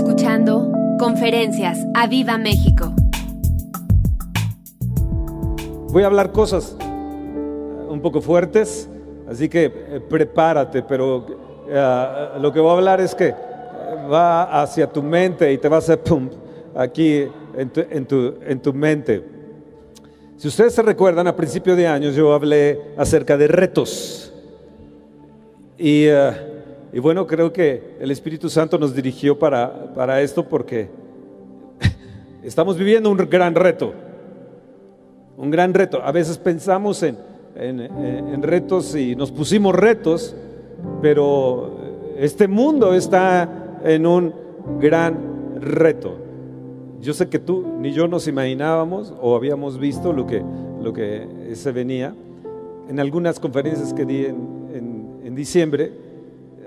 escuchando Conferencias a Viva México. Voy a hablar cosas un poco fuertes, así que eh, prepárate, pero eh, lo que voy a hablar es que va hacia tu mente y te va a hacer pum aquí en tu, en tu, en tu mente. Si ustedes se recuerdan, a principio de años yo hablé acerca de retos. Y, eh, y bueno, creo que el Espíritu Santo nos dirigió para, para esto porque estamos viviendo un gran reto. Un gran reto. A veces pensamos en, en, en retos y nos pusimos retos, pero este mundo está en un gran reto. Yo sé que tú ni yo nos imaginábamos o habíamos visto lo que, lo que se venía. En algunas conferencias que di en, en, diciembre,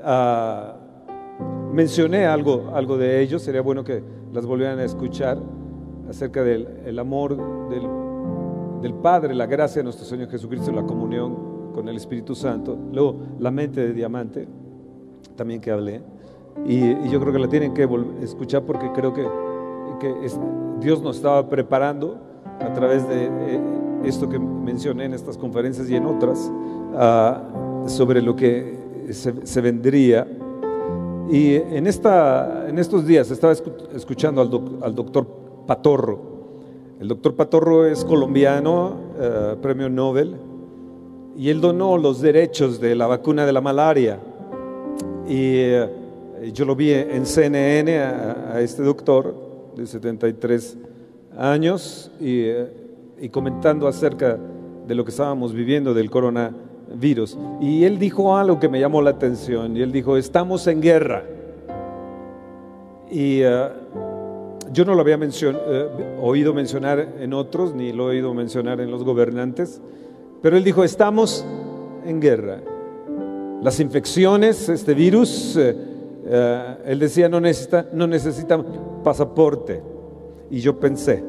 uh, mencioné algo, algo de ello, sería bueno que las volvieran a escuchar acerca del el amor del, Padre, la gracia de nuestro Señor Jesucristo, la comunión con el Espíritu Santo. Luego, la mente de diamante, también que hablé. Y, y yo creo que la tienen que escuchar porque creo que Dios nos estaba preparando a través de eh, esto que mencioné en estas conferencias y en otras uh, sobre lo que se, vendría. Y en, esta, en estos días estaba escuchando al, al, doctor Patorro. El doctor Patorro es colombiano, uh, premio Nobel, y él donó los derechos de la vacuna de la malaria. Y uh, yo lo vi en CNN a, este doctor de 73 años y, y, comentando acerca de lo que estábamos viviendo del coronavirus. Y él dijo algo que me llamó la atención y él dijo, estamos en guerra. Y uh, yo no lo había uh, oído mencionar en otros, ni lo he oído mencionar en los gobernantes, pero él dijo, estamos en guerra. Las infecciones, este virus, Uh, él decía, no necesita, no necesita pasaporte. Y yo pensé,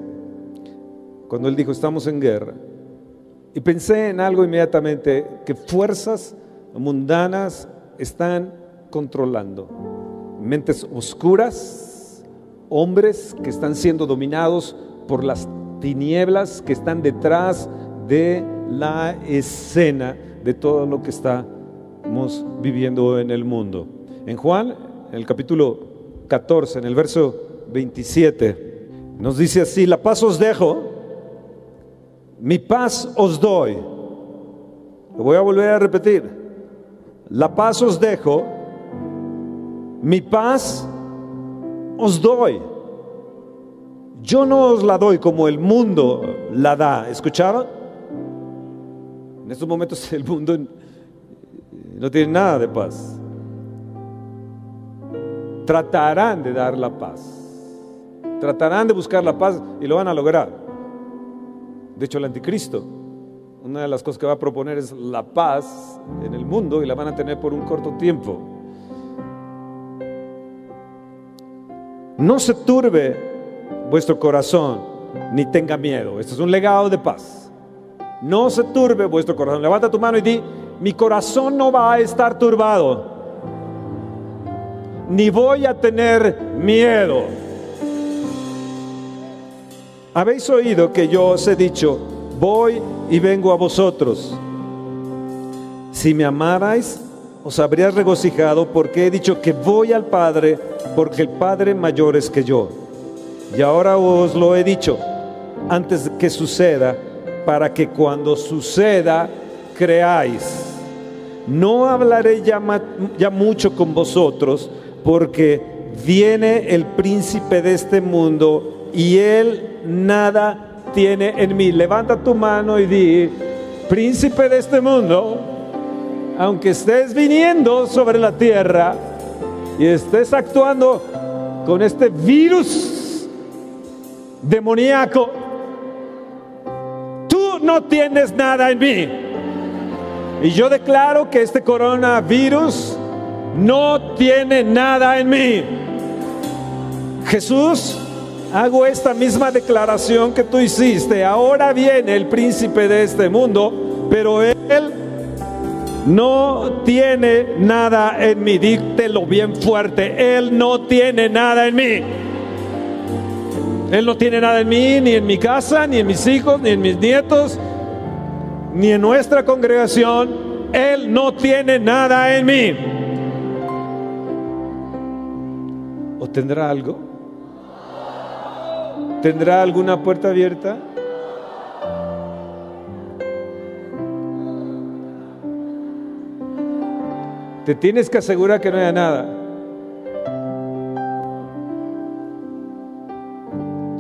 cuando él dijo, estamos en guerra, y pensé en algo inmediatamente, que fuerzas mundanas están controlando. Mentes oscuras, hombres que están siendo dominados por las tinieblas que están detrás de la escena de todo lo que estamos viviendo en el mundo. En Juan, en el capítulo 14, en el verso 27, nos dice así, la paz os dejo, mi paz os doy. Lo voy a volver a repetir. La paz os dejo, mi paz os doy. Yo no os la doy como el mundo la da. ¿Escucharon? En estos momentos el mundo no tiene nada de paz tratarán de dar la paz. Tratarán de buscar la paz y lo van a lograr. De hecho, el anticristo, una de las cosas que va a proponer es la paz en el mundo y la van a tener por un corto tiempo. No se turbe vuestro corazón ni tenga miedo. Esto es un legado de paz. No se turbe vuestro corazón. Levanta tu mano y di, mi corazón no va a estar turbado ni voy a tener miedo. Habéis oído que yo os he dicho, voy y vengo a vosotros. Si me amarais, os habrías regocijado porque he dicho que voy al Padre, porque el Padre mayor es que yo. Y ahora os lo he dicho antes que suceda, para que cuando suceda creáis. No hablaré ya mucho con vosotros, porque viene el príncipe de este mundo y él nada tiene en mí. Levanta tu mano y di, príncipe de este mundo, aunque estés viniendo sobre la tierra y estés actuando con este virus demoníaco, tú no tienes nada en mí. Y yo declaro que este coronavirus no tiene nada en mí. Jesús, hago esta misma declaración que tú hiciste. Ahora viene el príncipe de este mundo, pero él no tiene nada en mí. Díktelo bien fuerte. Él no tiene nada en mí. Él no tiene nada en mí, ni en mi casa, ni en mis hijos, ni en mis nietos, ni en nuestra congregación. Él no tiene nada en mí. ¿O tendrá algo? ¿Tendrá alguna puerta abierta? Te tienes que asegurar que no haya nada.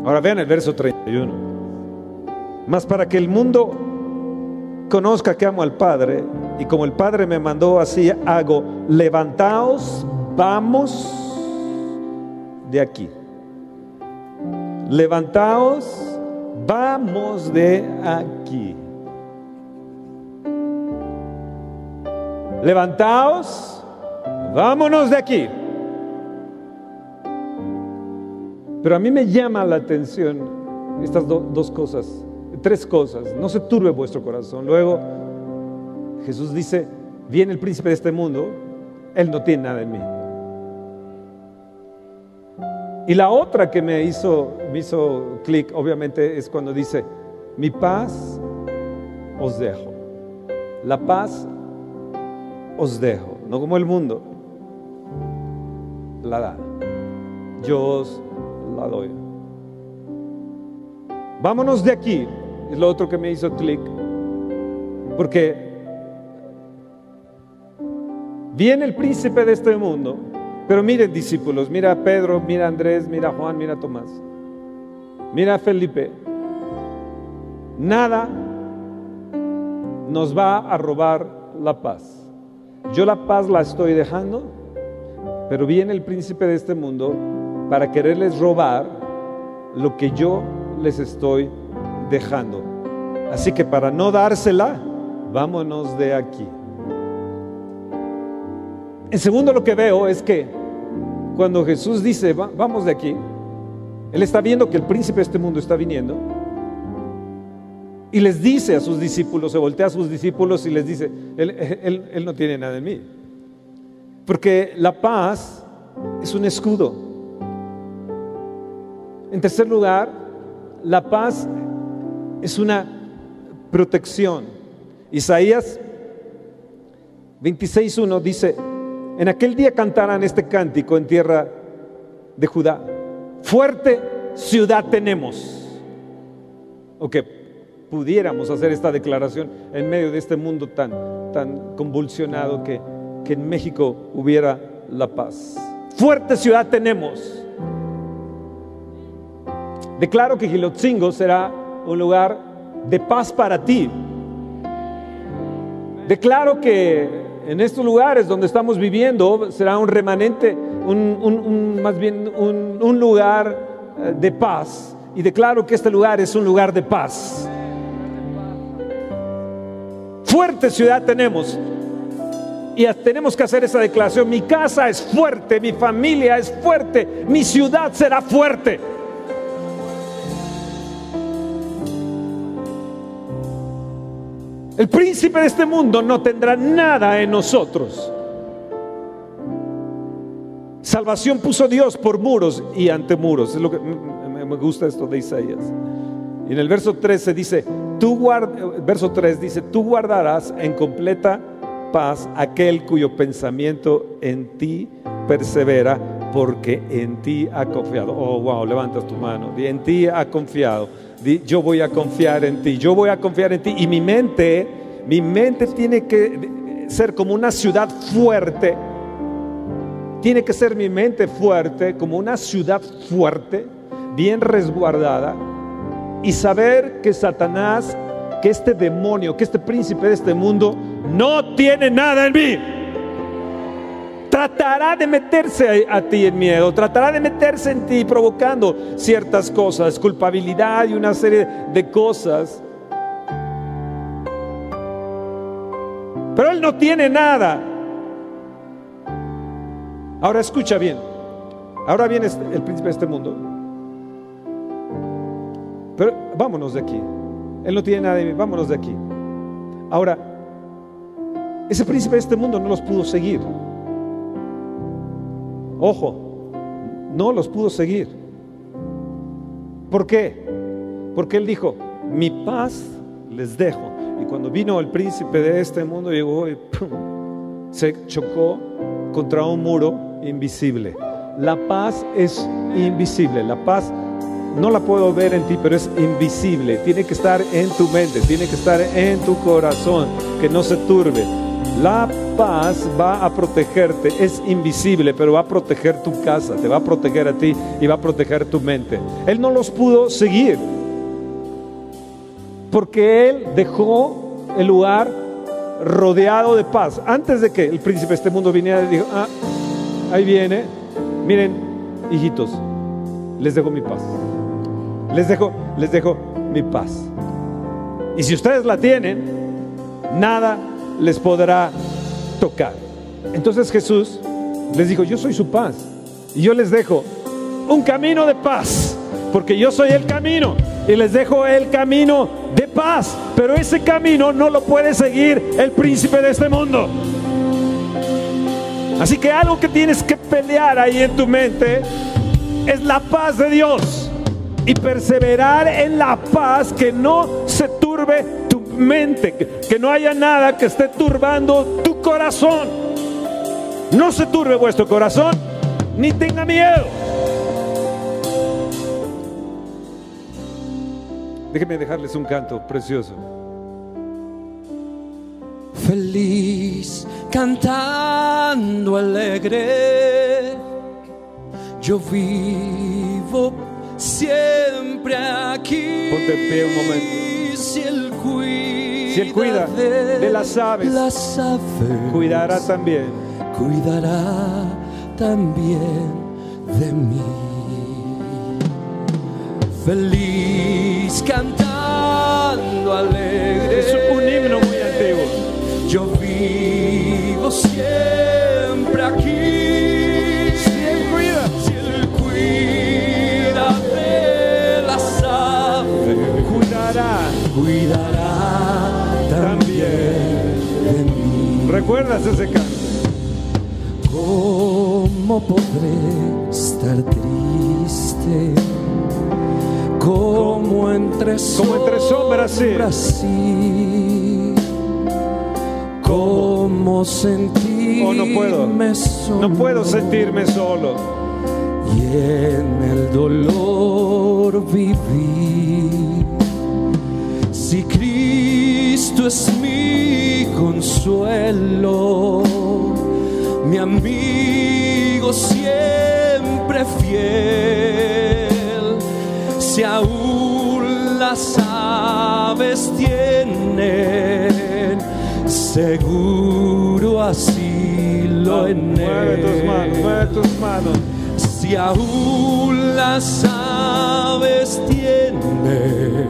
Ahora vean el verso 31. Más para que el mundo conozca que amo al Padre y como el Padre me mandó así hago, levantaos, vamos de aquí. Levantaos, vamos de aquí. levantaos, vámonos de aquí. Pero a mí me llama la atención estas dos cosas, tres cosas. No se turbe vuestro corazón. Luego Jesús dice, viene el príncipe de este mundo, él no tiene nada en mí. Y la otra que me hizo, me hizo clic, obviamente, es cuando dice, mi paz os dejo. La paz os dejo, no como el mundo la da. Yo os la doy. Vámonos de aquí, es lo otro que me hizo clic, porque viene el príncipe de este mundo, pero miren discípulos, mira a Pedro, mira a Andrés, mira a Juan, mira a Tomás, mira a Felipe. Nada nos va a robar la paz. Yo la paz la estoy dejando, pero viene el príncipe de este mundo para quererles robar lo que yo les estoy dejando. Así que para no dársela, vámonos de aquí. En segundo lo que veo es que cuando Jesús dice, vamos de aquí, Él está viendo que el príncipe de este mundo está viniendo y les dice a sus discípulos, se voltea a sus discípulos y les dice, él, no tiene nada en mí. Porque la paz es un escudo. En tercer lugar, la paz es una protección. Isaías 26.1 dice, en aquel día cantarán este cántico en tierra de Judá. Fuerte ciudad tenemos. Ok, pudiéramos hacer esta declaración en medio de este mundo tan, tan convulsionado que, que en México hubiera la paz. Fuerte ciudad tenemos. Declaro que Gilotzingo será un lugar de paz para ti. Declaro que en estos lugares donde estamos viviendo será un remanente, un, más bien un, lugar eh, de paz. Y declaro que este lugar es un lugar de paz fuerte ciudad tenemos. Y tenemos que hacer esa declaración. Mi casa es fuerte, mi familia es fuerte, mi ciudad será fuerte. El príncipe de este mundo no tendrá nada en nosotros. Salvación puso Dios por muros y ante muros. Es lo que me gusta esto de Isaías. Y en el verso 13 dice, tú verso 3 dice, tú guardarás en completa paz aquel cuyo pensamiento en ti persevera, porque en ti ha confiado. Oh, wow, levantas tu mano. En ti ha confiado. Yo voy a confiar en ti. Yo voy a confiar en ti. Y mi mente, mi mente tiene que ser como una ciudad fuerte. Tiene que ser mi mente fuerte, como una ciudad fuerte, bien resguardada y saber que Satanás, que este demonio, que este príncipe de este mundo no tiene nada en mí. Tratará de meterse a, ti en miedo, tratará de meterse en ti provocando ciertas cosas, culpabilidad y una serie de cosas. Pero él no tiene nada. Ahora escucha bien. Ahora viene este, el príncipe de este mundo. Pero vámonos de aquí. Él no tiene nada de mí, vámonos de aquí. Ahora, Ese príncipe de este mundo no los pudo seguir. Ojo, no los pudo seguir. ¿Por qué? Porque él dijo, mi paz les dejo. Y cuando vino el príncipe de este mundo, llegó y se chocó contra un muro invisible. La paz es invisible. La paz no la puedo ver en ti, pero es invisible. Tiene que estar en tu mente, tiene que estar en tu corazón, que no se turbe. La paz va a protegerte, es invisible, pero va a proteger tu casa, te va a proteger a ti y va a proteger tu mente. Él no los pudo seguir porque él dejó el lugar rodeado de paz. Antes de que el príncipe de este mundo viniera, dijo, ah, ahí viene, miren, hijitos, les dejo mi paz. Les dejo, les dejo mi paz. Y si ustedes la tienen, nada les podrá tocar. Entonces Jesús les dijo, yo soy su paz. Y yo les dejo un camino de paz, porque yo soy el camino. Y les dejo el camino de paz. Pero ese camino no lo puede seguir el príncipe de este mundo. Así que algo que tienes que pelear ahí en tu mente es la paz de Dios. Y perseverar en la paz que no se turbe tu mente, que no haya nada que esté turbando tu corazón. No se turbe vuestro corazón, ni tenga miedo. Déjenme dejarles un canto precioso. Feliz cantando alegre, yo vivo siempre aquí. Ponte en pie un momento. Si él cuida, Si Él cuida de las aves, las aves, Cuidará también. cuidará también de mí. Feliz cantando alegre. Es un himno muy antiguo. Yo vivo siempre aquí. Mí. ¿Recuerdas ese canto? ¿Cómo podré estar triste? Como entre Como entre sombras, sí. sí. ¿Cómo sentirme Oh, no puedo. solo? No puedo sentirme solo. y en el dolor vivir. Cristo es mi consuelo, mi amigo siempre fiel, si aún las aves tienen seguro asilo en Mueve tus él. manos, mueve tus manos. Si aún las aves tienen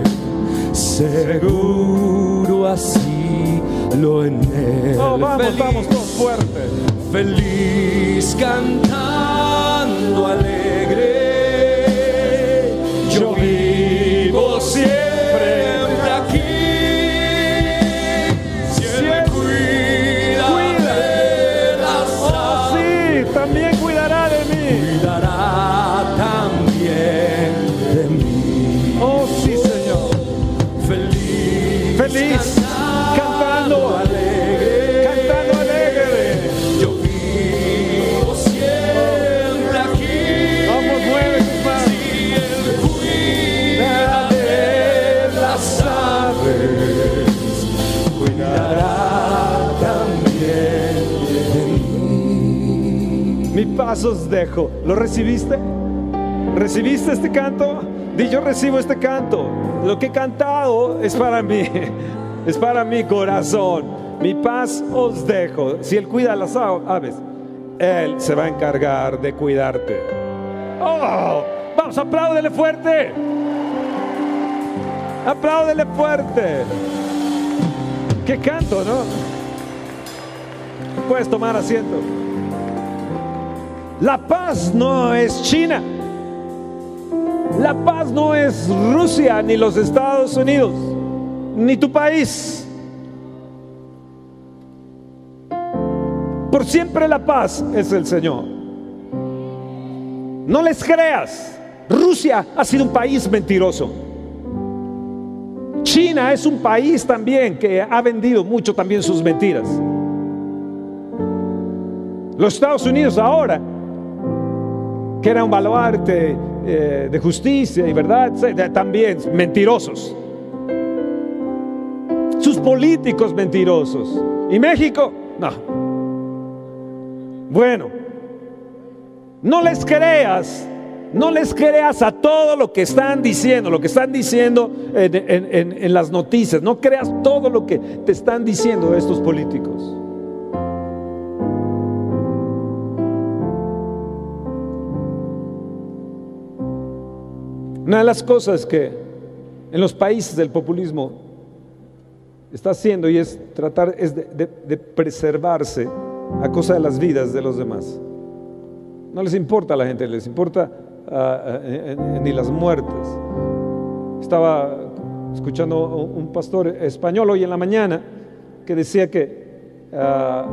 seguro así lo en él. Oh, vamos, feliz, vamos, fuerte. feliz cantando alegre. Os dejo. ¿Lo recibiste? ¿Recibiste este canto? Di yo recibo este canto. Lo que he cantado es para mí. Es para mi corazón. Mi paz os dejo. Si Él cuida a las aves, Él se va a encargar de cuidarte. Oh, vamos, apláudele fuerte. Apláudele fuerte. Qué canto, ¿no? Puedes tomar asiento. La paz no es China. La paz no es Rusia ni los Estados Unidos, ni tu país. por siempre la paz es el Señor. No les creas. Rusia ha sido un país mentiroso. China es un país también que ha vendido mucho también sus mentiras. Los Estados Unidos ahora, que era un baluarte eh, de justicia y verdad, también mentirosos. Sus políticos mentirosos. ¿Y México? No. Bueno, no les creas no les creas a todo lo que están diciendo, lo que están diciendo en, las noticias. No creas todo lo que te están diciendo estos políticos. Una de las cosas que en los países del populismo está haciendo y es tratar es de, preservarse a cosa de las vidas de los demás. No les importa a la gente, les importa ni las muertes. Estaba escuchando un pastor español hoy en la mañana que decía que ah,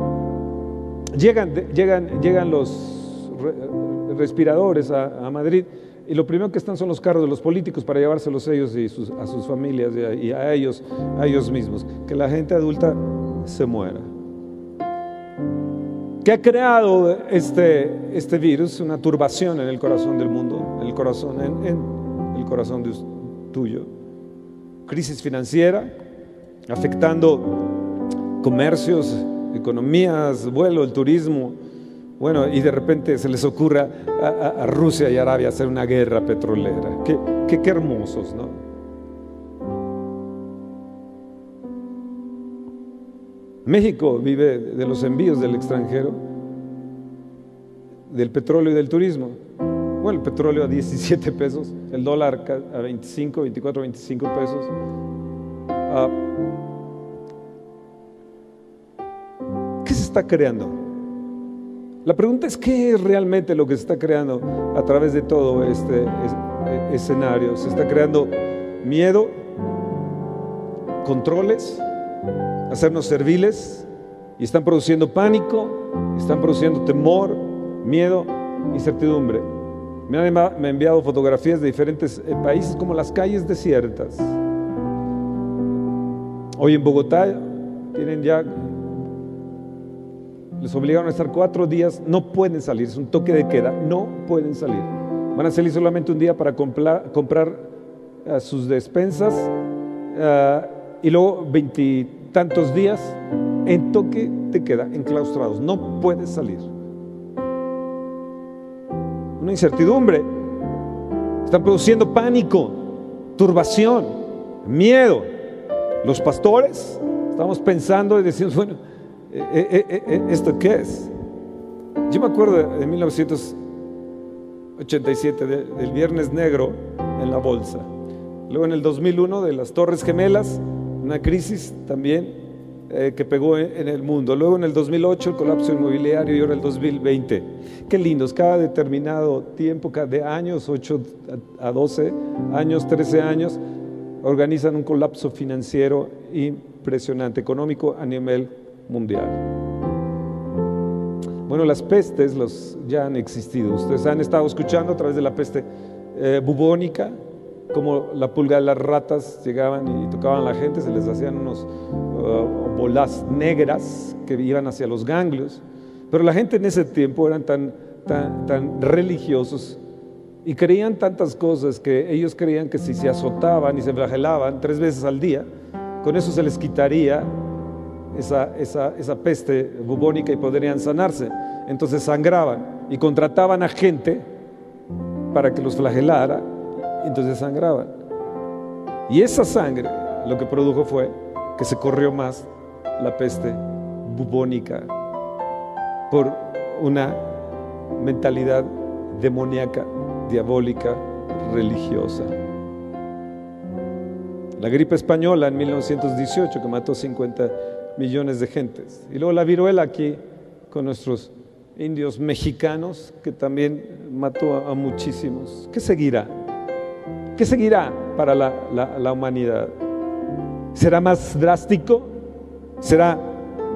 llegan, llegan, llegan los respiradores a, Madrid y lo primero que están son los carros de los políticos para llevárselos ellos y a sus familias y a, ellos, a ellos mismos. Que la gente adulta se muera. ¿Qué ha creado este, este virus? Una turbación en el corazón del mundo, en el corazón, en, el corazón de, tuyo. Crisis financiera, afectando comercios, economías, vuelo, el turismo. Bueno, y de repente se les ocurra a, Rusia y Arabia hacer una guerra petrolera. Qué, qué, hermosos, ¿no? México vive de los envíos del extranjero, del petróleo y del turismo. Bueno, el petróleo a 17 pesos, el dólar a 25, 24, 25 pesos. Ah, ¿Qué se está creando? La pregunta es qué es realmente lo que se está creando a través de todo este escenario. Se está creando miedo, controles, hacernos serviles y están produciendo pánico, están produciendo temor, miedo, incertidumbre. Me han enviado fotografías de diferentes eh, países como las calles desiertas. Hoy en Bogotá tienen ya, les obligaron a estar cuatro días, no pueden salir, es un toque de queda, no pueden salir. Van a salir solamente un día para comprar, eh, sus despensas eh, y luego 20 tantos días en toque te queda enclaustrados, no puedes salir. Una incertidumbre. Están produciendo pánico, turbación, miedo. Los pastores estamos pensando y decimos, bueno, eh, eh, eh, ¿esto qué es? Yo me acuerdo de 1987 del Viernes Negro en la bolsa. Luego en el 2001 de las Torres Gemelas una crisis también que pegó en el mundo. Luego en el 2008 el colapso inmobiliario y ahora el 2020. Qué lindos, cada determinado tiempo, cada de años, 8 a 12 años, 13 años, organizan un colapso financiero impresionante, económico a nivel mundial. Bueno, las pestes los, ya han existido. Ustedes han estado escuchando a través de la peste eh, bubónica, como la pulga de las ratas llegaban y tocaban a la gente, se les hacían unos uh, bolas negras que iban hacia los ganglios. Pero la gente en ese tiempo eran tan, tan, tan religiosos y creían tantas cosas que ellos creían que si se azotaban y se flagelaban tres veces al día, con eso se les quitaría esa, esa, esa peste bubónica y podrían sanarse. Entonces sangraban y contrataban a gente para que los flagelara entonces sangraban. Y esa sangre lo que produjo fue que se corrió más la peste bubónica por una mentalidad demoníaca, diabólica, religiosa. La gripe española en 1918 que mató 50 millones de gentes. Y luego la viruela aquí con nuestros indios mexicanos que también mató a, muchísimos. ¿Qué seguirá? ¿Qué seguirá para la, la humanidad? ¿Será más drástico? ¿Será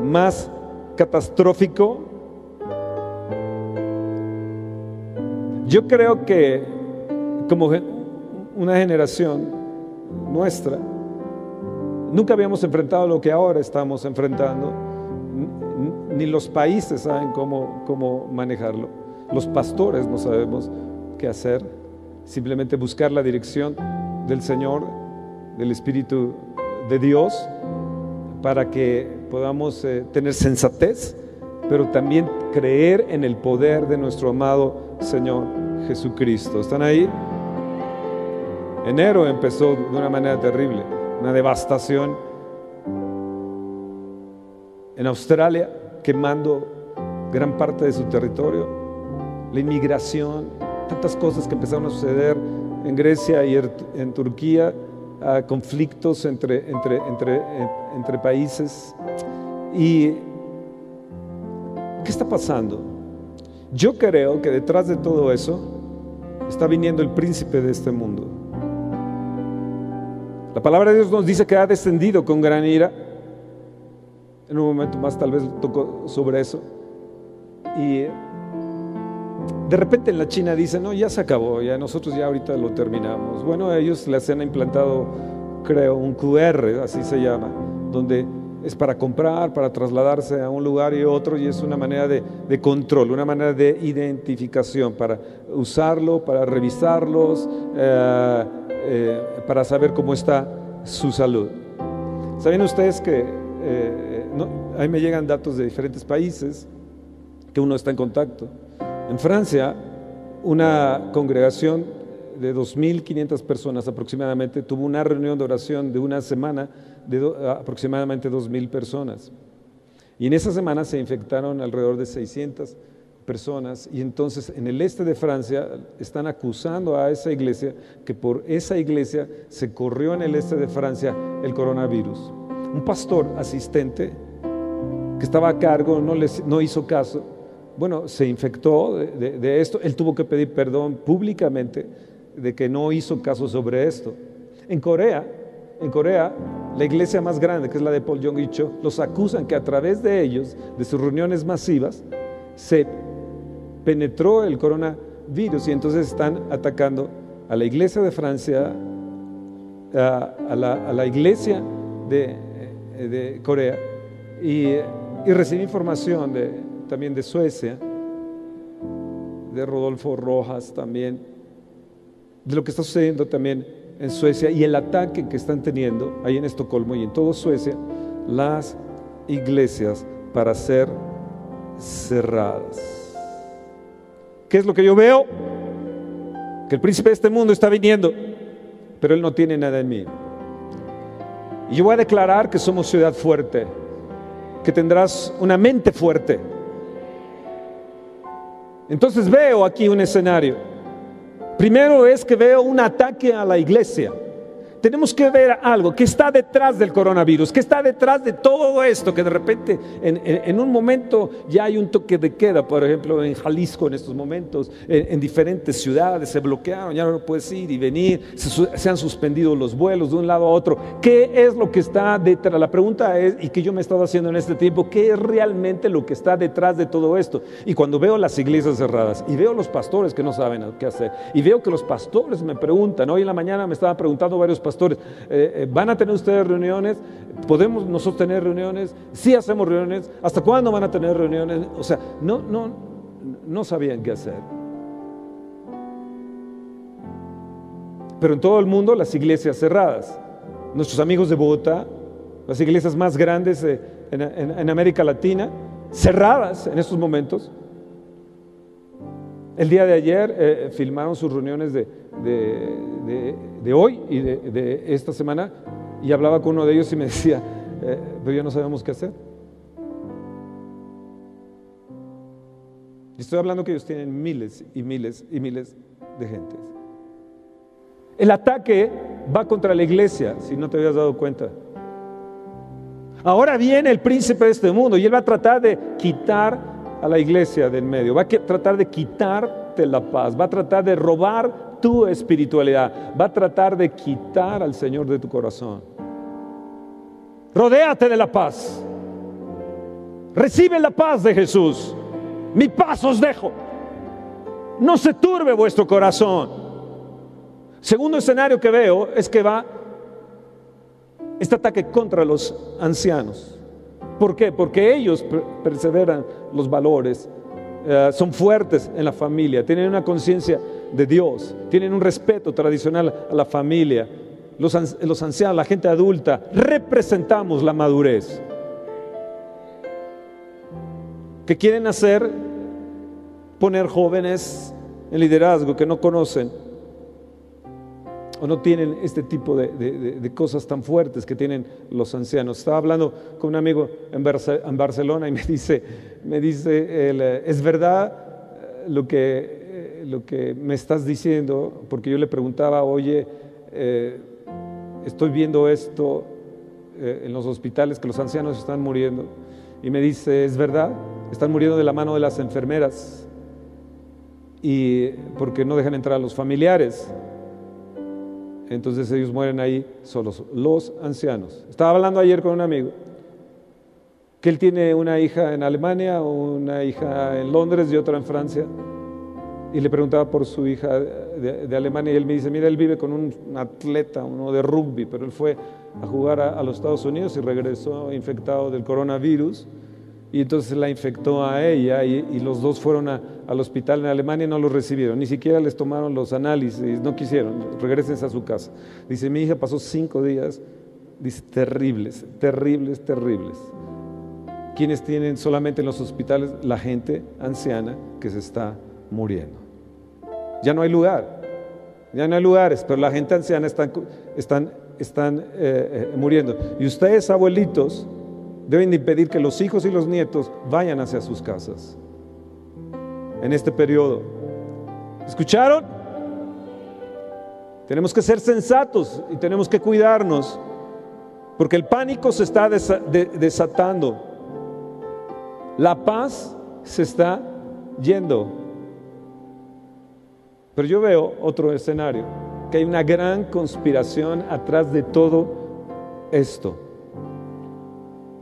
más catastrófico? Yo creo que como una generación nuestra, nunca habíamos enfrentado lo que ahora estamos enfrentando, ni los países saben cómo, cómo manejarlo, los pastores no sabemos qué hacer, simplemente buscar la dirección del Señor, del Espíritu de Dios, para que podamos eh, tener sensatez, pero también creer en el poder de nuestro amado Señor Jesucristo. ¿Están ahí? Enero empezó de una manera terrible, una devastación. En Australia, quemando gran parte de su territorio, la inmigración, tantas cosas que empezaron a suceder en Grecia y en Turquía, conflictos entre, entre, entre, entre países. ¿Y qué está pasando? Yo creo que detrás de todo eso está viniendo el príncipe de este mundo. La palabra de Dios nos dice que ha descendido con gran ira. En un momento más tal vez toco sobre eso. Y de repente en la China dicen, no, ya se acabó, ya nosotros ya ahorita lo terminamos. Bueno, ellos les han implantado, creo, un QR, así se llama, donde es para comprar, para trasladarse a un lugar y otro, y es una manera de, control, una manera de identificación, para usarlo, para revisarlos, eh, eh, para saber cómo está su salud. ¿Saben ustedes que eh, ahí me llegan datos de diferentes países que uno está en contacto? En Francia, una congregación de 2.500 personas aproximadamente tuvo una reunión de oración de una semana de aproximadamente 2.000 personas. Y en esa semana se infectaron alrededor de 600 personas y entonces en el este de Francia están acusando a esa iglesia que por esa iglesia se corrió en el este de Francia el coronavirus. Un pastor asistente que estaba a cargo no, les, no hizo caso bueno, se infectó de, esto, él tuvo que pedir perdón públicamente de que no hizo caso sobre esto. En Corea, en Corea, la iglesia más grande, que es la de Paul Jong Cho, los acusan que a través de ellos, de sus reuniones masivas, se penetró el coronavirus y entonces están atacando a la iglesia de Francia, a, la, iglesia de, Corea y, recibí información también de Suecia, de Rodolfo Rojas también, de lo que está sucediendo también en Suecia y el ataque que están teniendo ahí en Estocolmo y en toda Suecia las iglesias para ser cerradas. ¿Qué es lo que yo veo? Que el príncipe de este mundo está viniendo, pero él no tiene nada en mí. Y yo voy a declarar que somos ciudad fuerte, que tendrás una mente fuerte entonces veo aquí un escenario. Primero es que veo un ataque a la iglesia tenemos que ver algo que está detrás del coronavirus, que está detrás de todo esto, que de repente en, un momento ya hay un toque de queda, por ejemplo en Jalisco en estos momentos, en, diferentes ciudades se bloquearon, ya no puedes ir y venir, se, han suspendido los vuelos de un lado a otro. ¿Qué es lo que está detrás? La pregunta es, y que yo me he estado haciendo en este tiempo, ¿qué es realmente lo que está detrás de todo esto? Y cuando veo las iglesias cerradas y veo los pastores que no saben qué hacer, y veo que los pastores me preguntan, hoy en la mañana me estaban preguntando varios pastores, eh, eh, ¿van a tener ustedes reuniones? ¿Podemos nosotros tener reuniones? Sí hacemos reuniones. ¿Hasta cuándo van a tener reuniones? O sea, no, no, no sabían qué hacer. Pero en todo el mundo las iglesias cerradas. Nuestros amigos de Bogotá, las iglesias más grandes en, América Latina, cerradas en estos momentos. El día de ayer eh, filmaron sus reuniones de, de, hoy y de, esta semana y hablaba con uno de ellos y me decía, eh, pero ya no sabemos qué hacer. Y estoy hablando que ellos tienen miles y miles y miles de gentes. El ataque va contra la iglesia, si no te habías dado cuenta. Ahora viene el príncipe de este mundo y él va a tratar de quitar a la iglesia del medio, va a tratar de quitarte la paz, va a tratar de robar tu espiritualidad. Va a tratar de quitar al Señor de tu corazón. Rodéate de la paz. Recibe la paz de Jesús. Mi paz os dejo. no se turbe vuestro corazón. Segundo escenario que veo es que va este ataque contra los ancianos. ¿Por qué? Porque ellos perseveran los valores, eh, son fuertes en la familia, tienen una conciencia de Dios, tienen un respeto tradicional a la familia. Los, los ancianos, la gente adulta, representamos la madurez. ¿Qué quieren hacer? Poner jóvenes en liderazgo que no conocen o no tienen este tipo de, cosas tan fuertes que tienen los ancianos. Estaba hablando con un amigo en, Barcelona y me dice, me dice eh, es verdad eh, lo que, eh, lo que me estás diciendo, porque yo le preguntaba, oye, estoy viendo esto en los hospitales, que los ancianos están muriendo, y me dice, es verdad, están muriendo de la mano de las enfermeras, y porque no dejan entrar a los familiares entonces ellos mueren ahí solos, los ancianos. Estaba hablando ayer con un amigo que él tiene una hija en Alemania, una hija en Londres y otra en Francia. Y le preguntaba por su hija de, Alemania y él me dice, mira, él vive con un atleta, uno de rugby, pero él fue a jugar a los Estados Unidos y regresó infectado del coronavirus y entonces la infectó a ella y, los dos fueron al hospital en Alemania y no los recibieron, ni siquiera les tomaron los análisis, no quisieron, regresen a su casa. Dice, mi hija pasó cinco días, dice, terribles, terribles, terribles. Quienes tienen solamente en los hospitales la gente anciana que se está muriendo. Ya no hay lugar, ya no hay lugares, pero la gente anciana están, están, están eh, eh, muriendo. Y ustedes, abuelitos, deben de impedir que los hijos y los nietos vayan hacia sus casas en este periodo. ¿Escucharon? Tenemos que ser sensatos y tenemos que cuidarnos porque el pánico se está desatando. La paz se está yendo. Pero yo veo otro escenario, que hay una gran conspiración atrás de todo esto.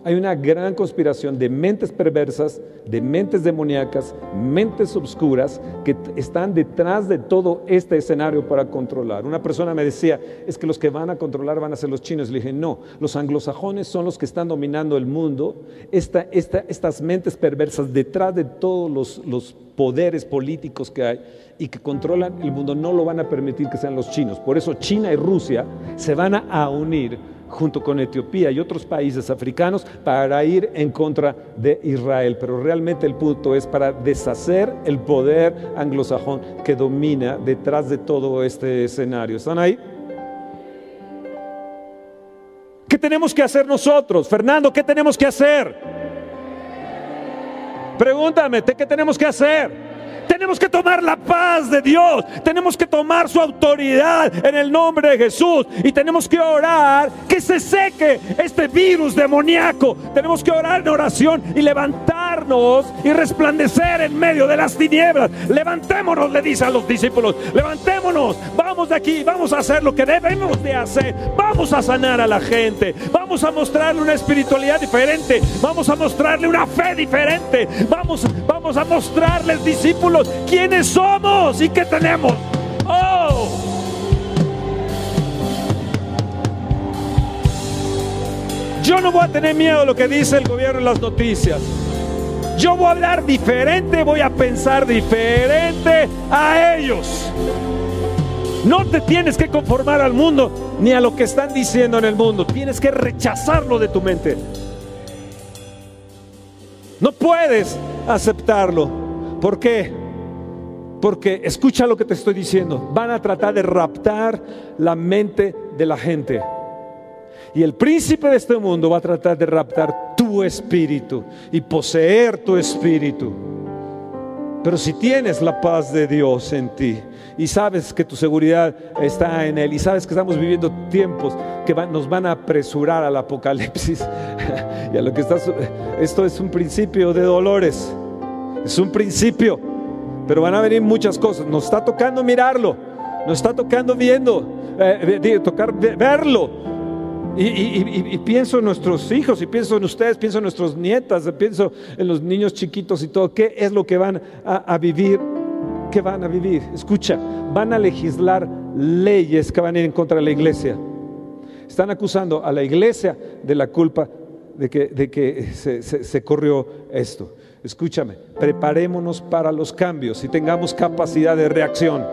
Hay una gran conspiración de mentes perversas, de mentes demoníacas, mentes obscuras que están detrás de todo este escenario para controlar. Una persona me decía, es que los que van a controlar van a ser los chinos. Le dije, no, los anglosajones son los que están dominando el mundo. estas mentes perversas detrás de todos los, los poderes políticos que hay y que controlan el mundo no lo van a permitir que sean los chinos. Por eso China y Rusia se van a unir junto con Etiopía y otros países africanos para ir en contra de Israel. Pero realmente el punto es para deshacer el poder anglosajón que domina detrás de todo este escenario. ¿Están ahí? ¿Qué tenemos que hacer nosotros? Fernando, ¿qué tenemos que hacer? Pregúntame, ¿qué tenemos que hacer? Tenemos que tomar la paz de Dios. Tenemos que tomar su autoridad en el nombre de Jesús. Y tenemos que orar que se seque este virus demoníaco. Tenemos que orar en oración y y resplandecer en medio de las tinieblas. Levantémonos, le dice a los discípulos. Levantémonos. Vamos de aquí. Vamos a hacer lo que debemos de hacer. Vamos a sanar a la gente. Vamos a mostrarle una espiritualidad diferente. Vamos a mostrarle una fe diferente. Vamos, vamos a mostrarles discípulos quiénes somos y qué tenemos. Oh. Yo no voy a tener miedo a lo que dice el gobierno en las noticias. Yo voy a hablar diferente, voy a pensar diferente a ellos. No te tienes que conformar al mundo ni a lo que están diciendo en el mundo. Tienes que rechazarlo de tu mente. No puedes aceptarlo. ¿Por qué? Porque escucha lo que te estoy diciendo. Van a tratar de raptar la mente de la gente. Y el príncipe de este mundo va a tratar de raptar tu espíritu y poseer tu espíritu. Pero si tienes la paz de Dios en ti y sabes que tu seguridad está en Él y sabes que estamos viviendo tiempos que nos van a apresurar al apocalipsis y a lo que estás, esto es un principio de dolores, es un principio pero van a venir muchas cosas. Nos está tocando mirarlo, nos está tocando viendo, eh, tocar verlo. Y, pienso en nuestros hijos, y pienso en ustedes, pienso en nuestras nietas, pienso en los niños chiquitos y todo. ¿Qué es lo que van a, vivir? que van a vivir. Escucha, van a legislar leyes que van a ir en contra de la iglesia. Están acusando a la iglesia de la culpa de que, de que se, se- se corrió esto. Escúchame, preparémonos para los cambios y tengamos capacidad de reacción.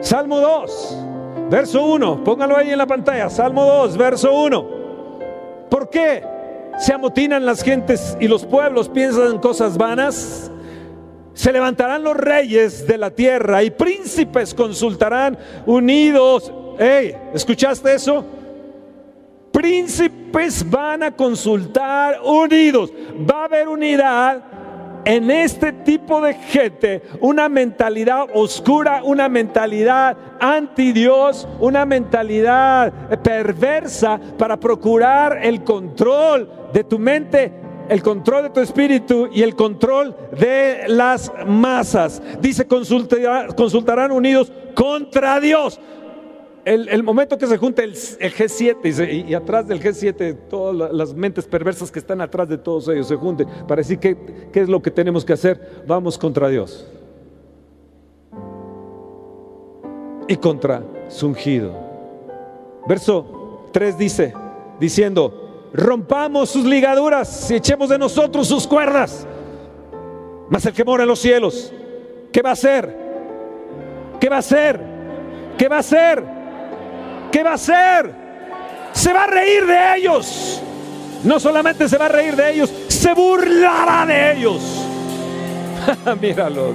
Salmo 2, verso 1, póngalo ahí en la pantalla. Salmo 2, verso 1. ¿Por qué se amotinan las gentes y los pueblos piensan en cosas vanas? Se levantarán los reyes de la tierra y príncipes consultarán unidos. Hey, ¿escuchaste eso? Príncipes van a consultar unidos. Va a haber unidad en este tipo de gente, una mentalidad oscura, una mentalidad anti Dios, una mentalidad perversa para procurar el control de tu mente el control de tu espíritu y el control de las masas. Dice, consultará- consultarán unidos contra Dios. El, momento que se junte el, el G7 y, atrás del G7 todas la- las mentes perversas que están atrás de todos ellos se junten para decir qué, qué es lo que tenemos que hacer. Vamos contra Dios y contra su ungido. Verso 3 dice, diciendo, rompamos sus ligaduras y echemos de nosotros sus cuerdas. Mas el que mora en los cielos, ¿qué va a hacer? ¿Qué va a hacer? ¿Qué va a hacer? ¿Qué va a hacer? Se va a reír de ellos. No solamente se va a reír de ellos, se burlará de ellos. Míralos.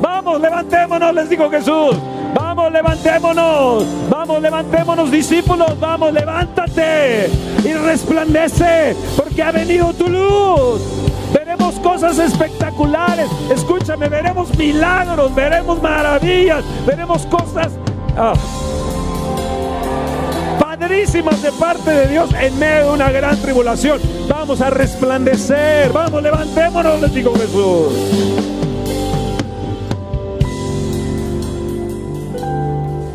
Vamos, levantémonos, les dijo Jesús. Vamos, levantémonos. Vamos, levantémonos, discípulos. Vamos, levántate y resplandece, porque ha venido tu luz. Veremos cosas espectaculares. Escúchame, veremos milagros, veremos maravillas, veremos cosas ah, padrísimas de parte de Dios en medio de una gran tribulación. Vamos a resplandecer. Vamos, levantémonos, les dijo Jesús.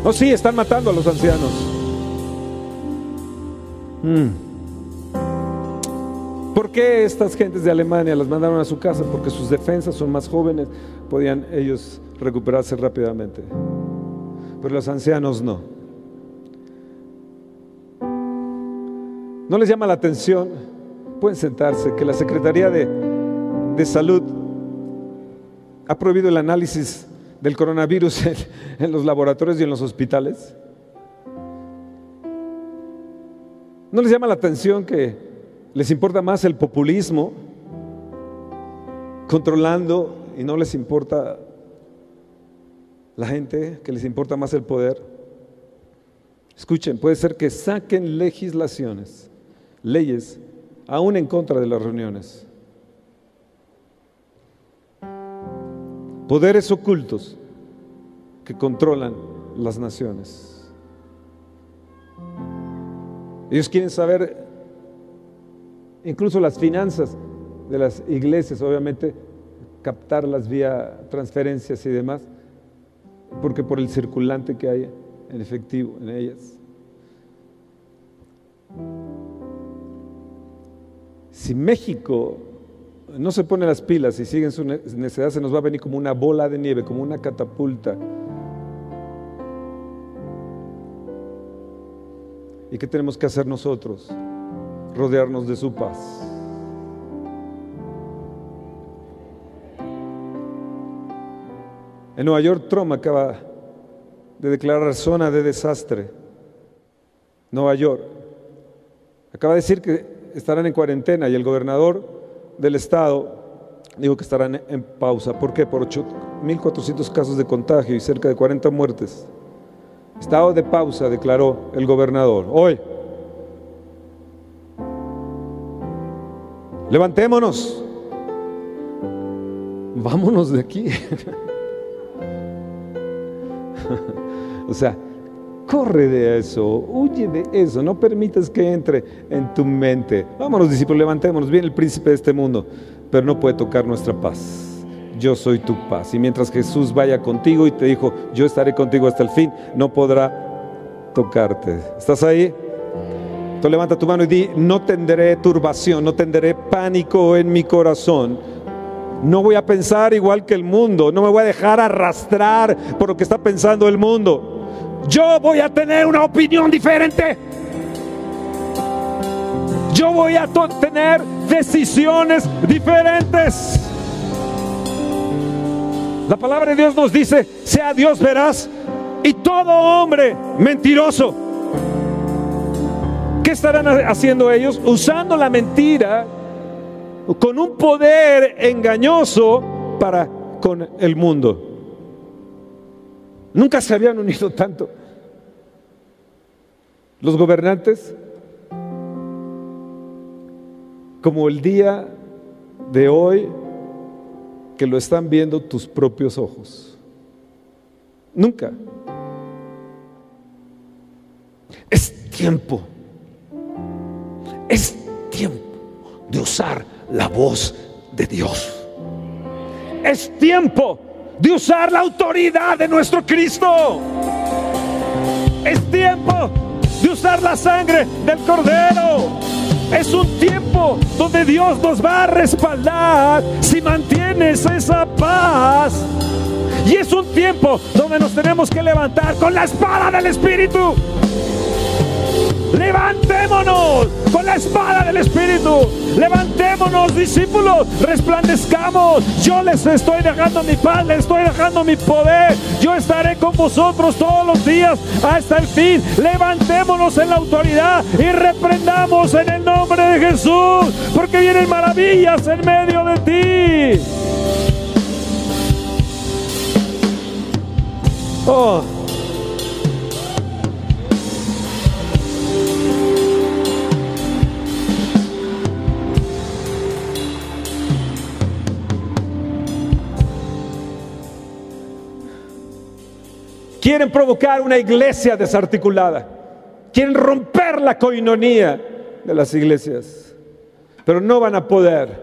No, sí, están matando a los ancianos. Mm. ¿Por qué estas gentes de Alemania las mandaron a su casa? Porque sus defensas son más jóvenes, podían ellos recuperarse rápidamente. Pero los ancianos no. ¿No les llama la atención? Pueden sentarse, que la Secretaría de, Salud ha prohibido el análisis del coronavirus en los laboratorios y en los hospitales? ¿No les llama la atención que les importa más el populismo controlando y no les importa la gente, que les importa más el poder? Escuchen, puede ser que saquen legislaciones, leyes, aún en contra de las reuniones. poderes ocultos que controlan las naciones. Ellos quieren saber incluso las finanzas de las iglesias, obviamente captarlas vía transferencias y demás, porque por el circulante que hay en efectivo en ellas. Si México no se pone las pilas y sigue en su necesidad, se nos va a venir como una bola de nieve, como una catapulta. ¿Y qué tenemos que hacer nosotros? Rodearnos de su paz. En Nueva York, Trump acaba de declarar zona de desastre. Nueva York. Acaba de decir que estarán en cuarentena y el gobernador del estado dijo que estarán en pausa. ¿Por qué? Por 8.400 casos de contagio y cerca de 40 muertes. Estado de pausa, declaró el gobernador. Hoy. Levantémonos. Vámonos de aquí. o sea, corre de eso, huye de eso, no permitas que entre en tu mente. Vámonos, discípulos, levantémonos. Viene el príncipe de este mundo, pero no puede tocar nuestra paz. Yo soy tu paz. Y mientras Jesús vaya contigo y te dijo, yo estaré contigo hasta el fin, no podrá tocarte. ¿Estás ahí? Entonces levanta tu mano y di, no tendré turbación, no tendré pánico en mi corazón, No voy a pensar igual que el mundo, no me voy a dejar arrastrar por lo que está pensando el mundo. Yo voy a tener una opinión diferente. Yo voy a tener decisiones diferentes. La palabra de Dios nos dice, sea Dios veraz y todo hombre mentiroso. ¿Qué estarán haciendo ellos? Usando la mentira con un poder engañoso para con el mundo. Nunca se habían unido tanto. Los gobernantes, como el día de hoy, que lo están viendo tus propios ojos. Nunca. Es tiempo. Es tiempo de usar la voz de Dios. Es tiempo de usar la autoridad de nuestro Cristo. Es tiempo de usar la sangre del Cordero. Es un tiempo donde Dios nos va a respaldar si mantienes esa paz. Y es un tiempo donde nos tenemos que levantar con la espada del Espíritu. Levantémonos con la espada del Espíritu. Levantémonos, discípulos. Resplandezcamos. Yo les estoy dejando mi paz, les estoy dejando mi poder. Yo estaré con vosotros todos los días hasta el fin. Levantémonos en la autoridad y reprendamos en el nombre de Jesús. Porque vienen maravillas en medio de ti. Oh. Quieren provocar una iglesia desarticulada. Quieren romper la coinonía de las iglesias. Pero no van a poder.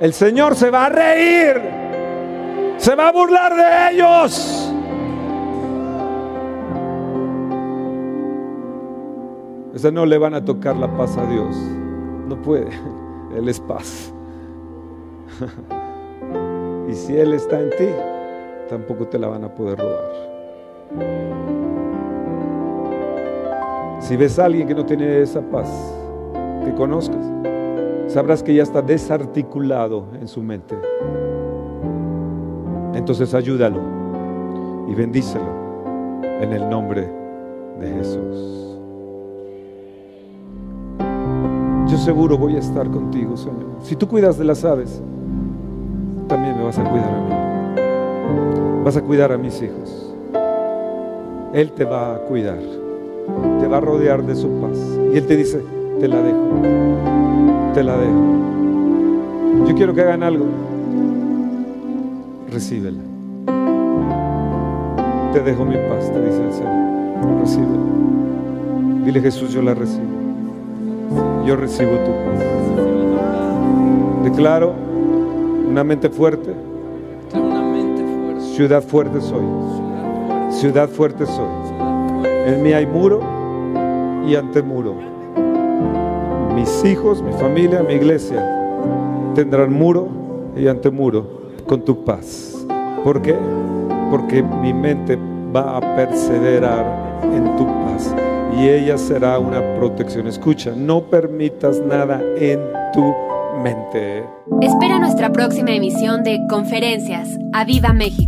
El Señor se va a reír. Se va a burlar de ellos. Esa no le van a tocar la paz a Dios. No puede. Él es paz. y si Él está en ti, tampoco te la van a poder robar. Si ves a alguien que no tiene esa paz, que conozcas, sabrás que ya está desarticulado en su mente. Entonces ayúdalo y bendícelo en el nombre de Jesús. Yo seguro voy a estar contigo, Señor. Si tú cuidas de las aves, también me vas a cuidar a mí. Vas a cuidar a mis hijos. Él te va a cuidar, te va a rodear de su paz. Y Él te dice, te la dejo, te la dejo. Yo quiero que hagan algo. Recíbela. Te dejo mi paz, te dice el Señor. Recíbela. Dile Jesús, yo la recibo. Yo recibo tu paz. Declaro una mente fuerte. Ciudad fuerte soy Ciudad fuerte soy. En mí hay muro y antemuro. Mis hijos, mi familia, mi iglesia tendrán muro y antemuro con tu paz. ¿Por qué? Porque mi mente va a perseverar en tu paz y ella será una protección. Escucha, no permitas nada en tu mente. Espera nuestra próxima emisión de Conferencias. ¡A Viva México!